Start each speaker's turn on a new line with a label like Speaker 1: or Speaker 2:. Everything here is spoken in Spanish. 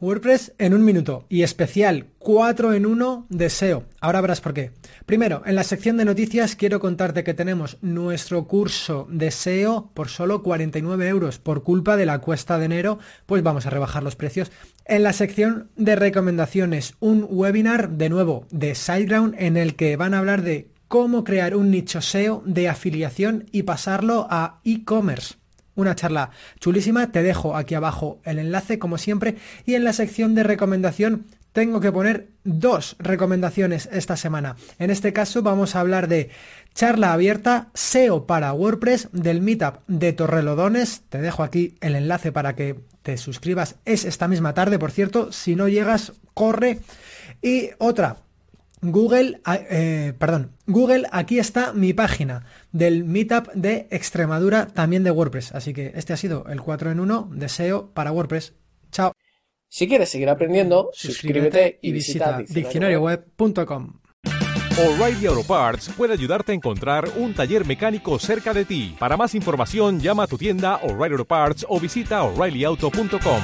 Speaker 1: WordPress en un minuto y especial 4 en 1 de SEO. Ahora verás por qué. Primero, en la sección de noticias quiero contarte que tenemos nuestro curso de SEO por solo 49 euros. Por culpa de la cuesta de enero, pues vamos a rebajar los precios. En la sección de recomendaciones, un webinar de nuevo de SiteGround en el que van a hablar de cómo crear un nicho SEO de afiliación y pasarlo a e-commerce una charla chulísima. Te dejo aquí abajo el enlace, como siempre. Y en la sección de recomendación tengo que poner dos recomendaciones esta semana. En este caso vamos a hablar de charla abierta SEO para WordPress del Meetup de Torrelodones. Te dejo aquí el enlace para que te suscribas. Es esta misma tarde, por cierto. Si no llegas, corre. Y otra, Google, ah, eh, perdón, Google, aquí está mi página del Meetup de Extremadura, también de WordPress. Así que este ha sido el 4 en 1 de SEO para WordPress. Chao.
Speaker 2: Si quieres seguir aprendiendo, suscríbete y visita
Speaker 1: diccionarioweb.com.
Speaker 3: O'Reilly Auto Parts puede ayudarte a encontrar un taller mecánico cerca de ti. Para más información, llama a tu tienda O'Reilly Auto Parts o visita oreillyauto.com.